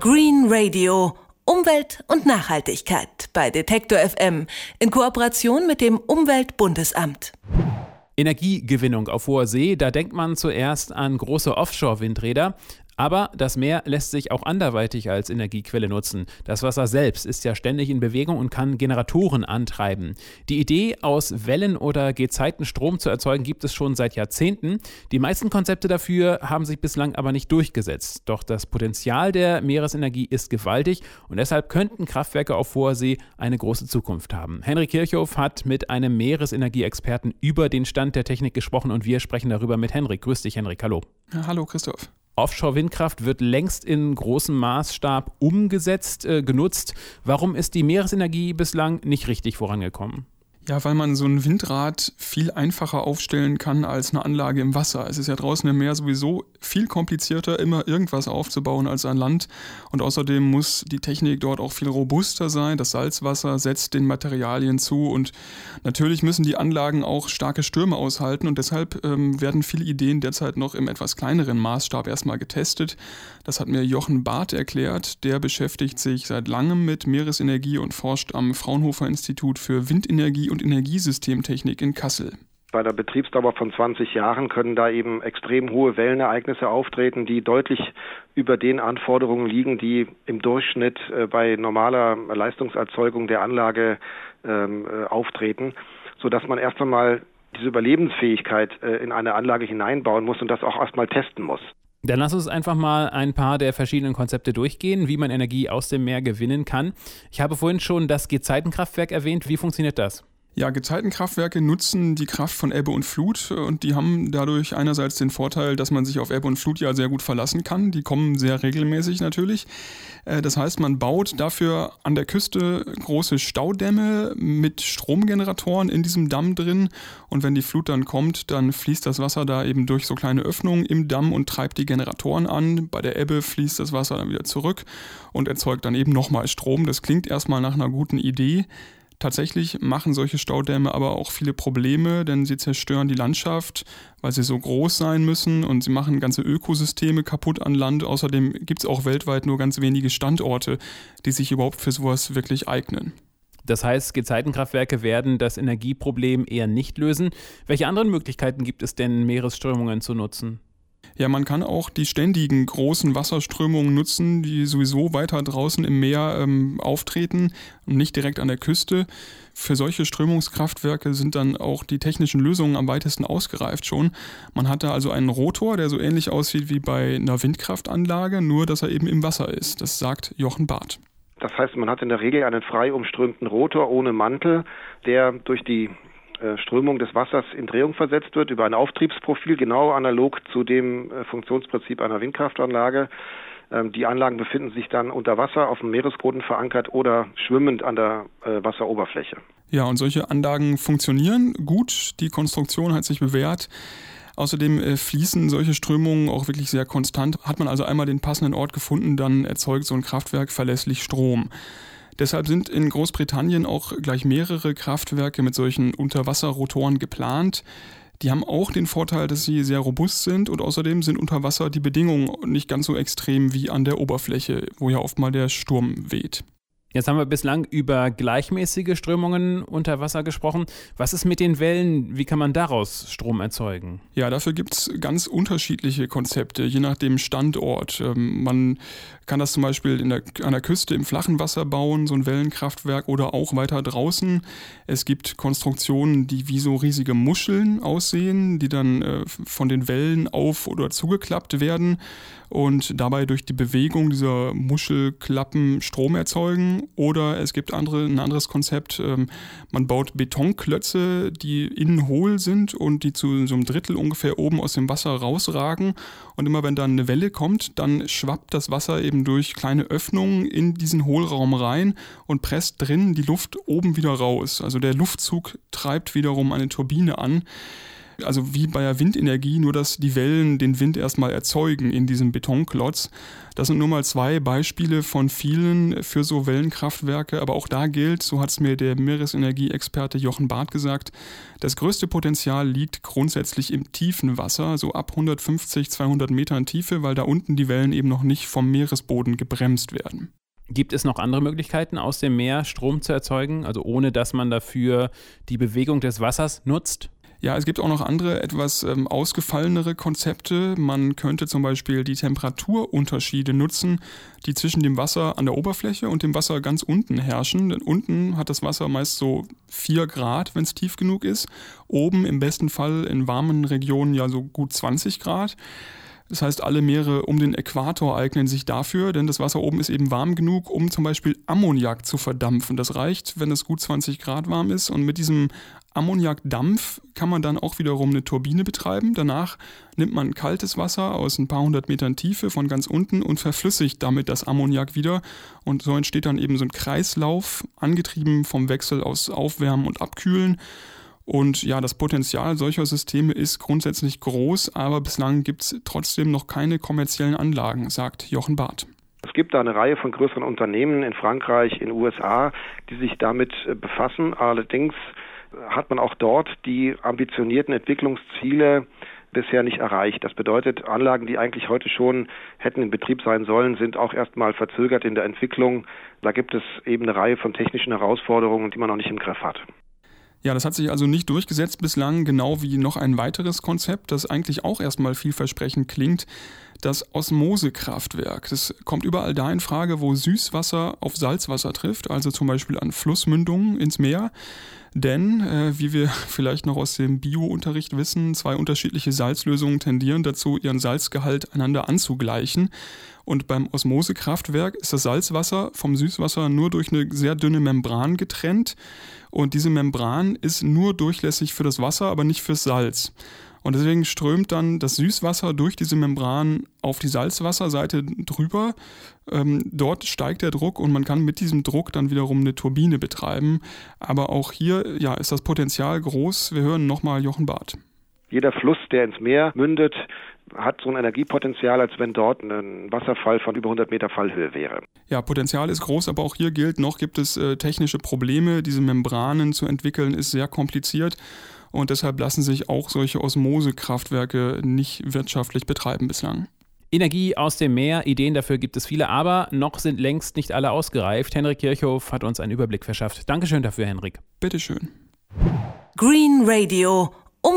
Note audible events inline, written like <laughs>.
Green Radio. Umwelt und Nachhaltigkeit bei Detektor FM in Kooperation mit dem Umweltbundesamt. Energiegewinnung auf hoher See, da denkt man zuerst an große Offshore-Windräder. Aber das Meer lässt sich auch anderweitig als Energiequelle nutzen. Das Wasser selbst ist ja ständig in Bewegung und kann Generatoren antreiben. Die Idee, aus Wellen oder Gezeiten Strom zu erzeugen, gibt es schon seit Jahrzehnten. Die meisten Konzepte dafür haben sich bislang aber nicht durchgesetzt. Doch das Potenzial der Meeresenergie ist gewaltig und deshalb könnten Kraftwerke auf hoher See eine große Zukunft haben. Henry Kirchhoff hat mit einem Meeresenergieexperten über den Stand der Technik gesprochen und wir sprechen darüber mit Henrik. Grüß dich, Henrik. Hallo. Ja, hallo, Christoph. Offshore-Windkraft wird längst in großem Maßstab umgesetzt, äh, genutzt. Warum ist die Meeresenergie bislang nicht richtig vorangekommen? Ja, weil man so ein Windrad viel einfacher aufstellen kann als eine Anlage im Wasser. Es ist ja draußen im Meer sowieso viel komplizierter, immer irgendwas aufzubauen als an Land. Und außerdem muss die Technik dort auch viel robuster sein. Das Salzwasser setzt den Materialien zu und natürlich müssen die Anlagen auch starke Stürme aushalten. Und deshalb ähm, werden viele Ideen derzeit noch im etwas kleineren Maßstab erstmal getestet. Das hat mir Jochen Barth erklärt. Der beschäftigt sich seit langem mit Meeresenergie und forscht am Fraunhofer Institut für Windenergie und und Energiesystemtechnik in Kassel. Bei der Betriebsdauer von 20 Jahren können da eben extrem hohe Wellenereignisse auftreten, die deutlich über den Anforderungen liegen, die im Durchschnitt äh, bei normaler Leistungserzeugung der Anlage ähm, äh, auftreten, sodass man erst einmal diese Überlebensfähigkeit äh, in eine Anlage hineinbauen muss und das auch erstmal testen muss. Dann lass uns einfach mal ein paar der verschiedenen Konzepte durchgehen, wie man Energie aus dem Meer gewinnen kann. Ich habe vorhin schon das Gezeitenkraftwerk erwähnt. Wie funktioniert das? Ja, Gezeitenkraftwerke nutzen die Kraft von Ebbe und Flut und die haben dadurch einerseits den Vorteil, dass man sich auf Ebbe und Flut ja sehr gut verlassen kann. Die kommen sehr regelmäßig natürlich. Äh, das heißt, man baut dafür an der Küste große Staudämme mit Stromgeneratoren in diesem Damm drin und wenn die Flut dann kommt, dann fließt das Wasser da eben durch so kleine Öffnungen im Damm und treibt die Generatoren an. Bei der Ebbe fließt das Wasser dann wieder zurück und erzeugt dann eben nochmal Strom. Das klingt erstmal nach einer guten Idee. Tatsächlich machen solche Staudämme aber auch viele Probleme, denn sie zerstören die Landschaft, weil sie so groß sein müssen und sie machen ganze Ökosysteme kaputt an Land. Außerdem gibt es auch weltweit nur ganz wenige Standorte, die sich überhaupt für sowas wirklich eignen. Das heißt, Gezeitenkraftwerke werden das Energieproblem eher nicht lösen. Welche anderen Möglichkeiten gibt es denn, Meeresströmungen zu nutzen? Ja, man kann auch die ständigen großen Wasserströmungen nutzen, die sowieso weiter draußen im Meer ähm, auftreten und nicht direkt an der Küste. Für solche Strömungskraftwerke sind dann auch die technischen Lösungen am weitesten ausgereift schon. Man hat da also einen Rotor, der so ähnlich aussieht wie bei einer Windkraftanlage, nur dass er eben im Wasser ist. Das sagt Jochen Barth. Das heißt, man hat in der Regel einen frei umströmten Rotor ohne Mantel, der durch die Strömung des Wassers in Drehung versetzt wird über ein Auftriebsprofil, genau analog zu dem äh, Funktionsprinzip einer Windkraftanlage. Ähm, die Anlagen befinden sich dann unter Wasser auf dem Meeresboden verankert oder schwimmend an der äh, Wasseroberfläche. Ja, und solche Anlagen funktionieren gut. Die Konstruktion hat sich bewährt. Außerdem fließen solche Strömungen auch wirklich sehr konstant. Hat man also einmal den passenden Ort gefunden, dann erzeugt so ein Kraftwerk verlässlich Strom. Deshalb sind in Großbritannien auch gleich mehrere Kraftwerke mit solchen Unterwasserrotoren geplant. Die haben auch den Vorteil, dass sie sehr robust sind und außerdem sind unter Wasser die Bedingungen nicht ganz so extrem wie an der Oberfläche, wo ja oft mal der Sturm weht. Jetzt haben wir bislang über gleichmäßige Strömungen unter Wasser gesprochen. Was ist mit den Wellen? Wie kann man daraus Strom erzeugen? Ja, dafür gibt es ganz unterschiedliche Konzepte, je nach dem Standort. Ähm, man kann das zum Beispiel der, an der Küste im flachen Wasser bauen, so ein Wellenkraftwerk, oder auch weiter draußen. Es gibt Konstruktionen, die wie so riesige Muscheln aussehen, die dann äh, von den Wellen auf oder zugeklappt werden und dabei durch die Bewegung dieser Muschelklappen Strom erzeugen. Oder es gibt andere, ein anderes Konzept, ähm, man baut Betonklötze, die innen hohl sind und die zu so einem Drittel ungefähr oben aus dem Wasser rausragen. Und immer wenn dann eine Welle kommt, dann schwappt das Wasser eben durch kleine Öffnungen in diesen Hohlraum rein und presst drin die Luft oben wieder raus. Also der Luftzug treibt wiederum eine Turbine an. Also wie bei der Windenergie, nur dass die Wellen den Wind erstmal erzeugen in diesem Betonklotz. Das sind nur mal zwei Beispiele von vielen für so Wellenkraftwerke, aber auch da gilt, so hat es mir der Meeresenergieexperte Jochen Barth gesagt, das größte Potenzial liegt grundsätzlich im tiefen Wasser, so ab 150, 200 Metern Tiefe, weil da unten die Wellen eben noch nicht vom Meeresboden gebremst werden. Gibt es noch andere Möglichkeiten, aus dem Meer Strom zu erzeugen, also ohne dass man dafür die Bewegung des Wassers nutzt? Ja, es gibt auch noch andere, etwas ähm, ausgefallenere Konzepte. Man könnte zum Beispiel die Temperaturunterschiede nutzen, die zwischen dem Wasser an der Oberfläche und dem Wasser ganz unten herrschen. Denn unten hat das Wasser meist so 4 Grad, wenn es tief genug ist. Oben im besten Fall in warmen Regionen ja so gut 20 Grad. Das heißt, alle Meere um den Äquator eignen sich dafür, denn das Wasser oben ist eben warm genug, um zum Beispiel Ammoniak zu verdampfen. Das reicht, wenn es gut 20 Grad warm ist. Und mit diesem Ammoniakdampf kann man dann auch wiederum eine Turbine betreiben. Danach nimmt man kaltes Wasser aus ein paar hundert Metern Tiefe von ganz unten und verflüssigt damit das Ammoniak wieder. Und so entsteht dann eben so ein Kreislauf, angetrieben vom Wechsel aus Aufwärmen und Abkühlen. Und ja, das Potenzial solcher Systeme ist grundsätzlich groß, aber bislang gibt es trotzdem noch keine kommerziellen Anlagen, sagt Jochen Barth. Es gibt da eine Reihe von größeren Unternehmen in Frankreich, in den USA, die sich damit äh, befassen. Allerdings hat man auch dort die ambitionierten Entwicklungsziele bisher nicht erreicht. Das bedeutet, Anlagen, die eigentlich heute schon hätten in Betrieb sein sollen, sind auch erstmal verzögert in der Entwicklung. Da gibt es eben eine Reihe von technischen Herausforderungen, die man noch nicht im Griff hat. Ja, das hat sich also nicht durchgesetzt bislang, genau wie noch ein weiteres Konzept, das eigentlich auch erstmal vielversprechend klingt, das Osmosekraftwerk. Das kommt überall da in Frage, wo Süßwasser auf Salzwasser trifft, also zum Beispiel an Flussmündungen ins Meer. Denn, äh, wie wir <laughs> vielleicht noch aus dem Bio-Unterricht wissen, zwei unterschiedliche Salzlösungen tendieren dazu, ihren Salzgehalt einander anzugleichen. Und beim Osmosekraftwerk ist das Salzwasser vom Süßwasser nur durch eine sehr dünne Membran getrennt. Und diese Membran ist nur durchlässig für das Wasser, aber nicht fürs Salz. Und deswegen strömt dann das Süßwasser durch diese Membran auf die Salzwasserseite drüber. Ähm, dort steigt der Druck und man kann mit diesem Druck dann wiederum eine Turbine betreiben. Aber auch hier ja, ist das Potenzial groß. Wir hören nochmal Jochen Barth. Jeder Fluss, der ins Meer mündet, hat so ein Energiepotenzial, als wenn dort ein Wasserfall von über 100 Meter Fallhöhe wäre. Ja, Potenzial ist groß, aber auch hier gilt, noch gibt es äh, technische Probleme. Diese Membranen zu entwickeln ist sehr kompliziert und deshalb lassen sich auch solche Osmosekraftwerke nicht wirtschaftlich betreiben bislang. Energie aus dem Meer, Ideen dafür gibt es viele, aber noch sind längst nicht alle ausgereift. Henrik Kirchhoff hat uns einen Überblick verschafft. Dankeschön dafür, Henrik. Bitteschön. Green Radio.